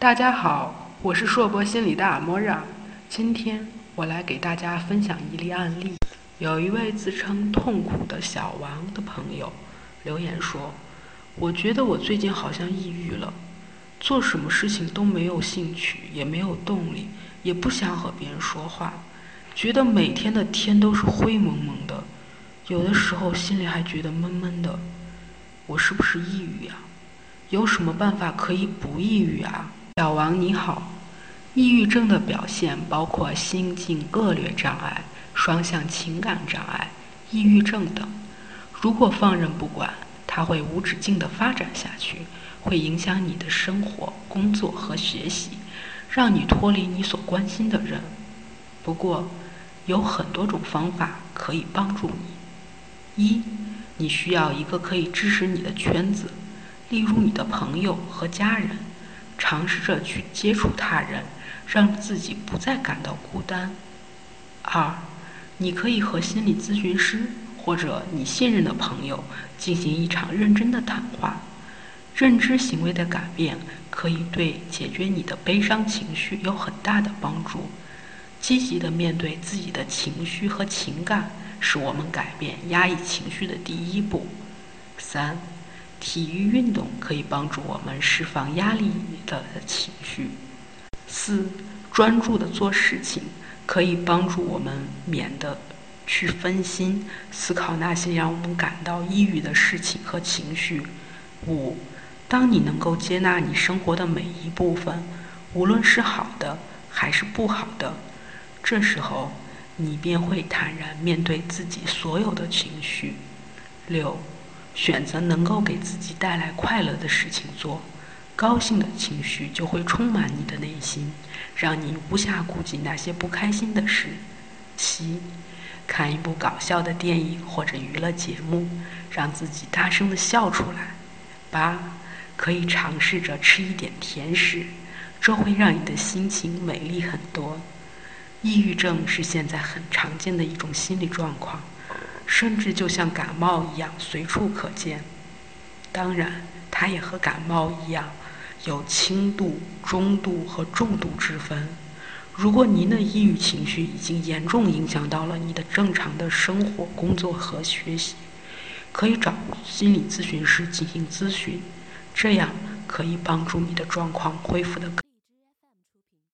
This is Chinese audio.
大家好，我是硕博心理的阿莫让。今天我来给大家分享一例案例。有一位自称“痛苦的小王”的朋友留言说：“我觉得我最近好像抑郁了，做什么事情都没有兴趣，也没有动力，也不想和别人说话，觉得每天的天都是灰蒙蒙的，有的时候心里还觉得闷闷的。我是不是抑郁呀？有什么办法可以不抑郁啊？”小王你好，抑郁症的表现包括心境恶劣障碍、双向情感障碍、抑郁症等。如果放任不管，它会无止境地发展下去，会影响你的生活、工作和学习，让你脱离你所关心的人。不过，有很多种方法可以帮助你。一，你需要一个可以支持你的圈子，例如你的朋友和家人。尝试着去接触他人，让自己不再感到孤单。二，你可以和心理咨询师或者你信任的朋友进行一场认真的谈话。认知行为的改变可以对解决你的悲伤情绪有很大的帮助。积极的面对自己的情绪和情感，是我们改变压抑情绪的第一步。三。体育运动可以帮助我们释放压力的情绪。四，专注的做事情可以帮助我们免得去分心，思考那些让我们感到抑郁的事情和情绪。五，当你能够接纳你生活的每一部分，无论是好的还是不好的，这时候你便会坦然面对自己所有的情绪。六。选择能够给自己带来快乐的事情做，高兴的情绪就会充满你的内心，让你无暇顾及那些不开心的事。七，看一部搞笑的电影或者娱乐节目，让自己大声的笑出来。八，可以尝试着吃一点甜食，这会让你的心情美丽很多。抑郁症是现在很常见的一种心理状况。甚至就像感冒一样随处可见。当然，它也和感冒一样，有轻度、中度和重度之分。如果您的抑郁情绪已经严重影响到了你的正常的生活、工作和学习，可以找心理咨询师进行咨询，这样可以帮助你的状况恢复的更。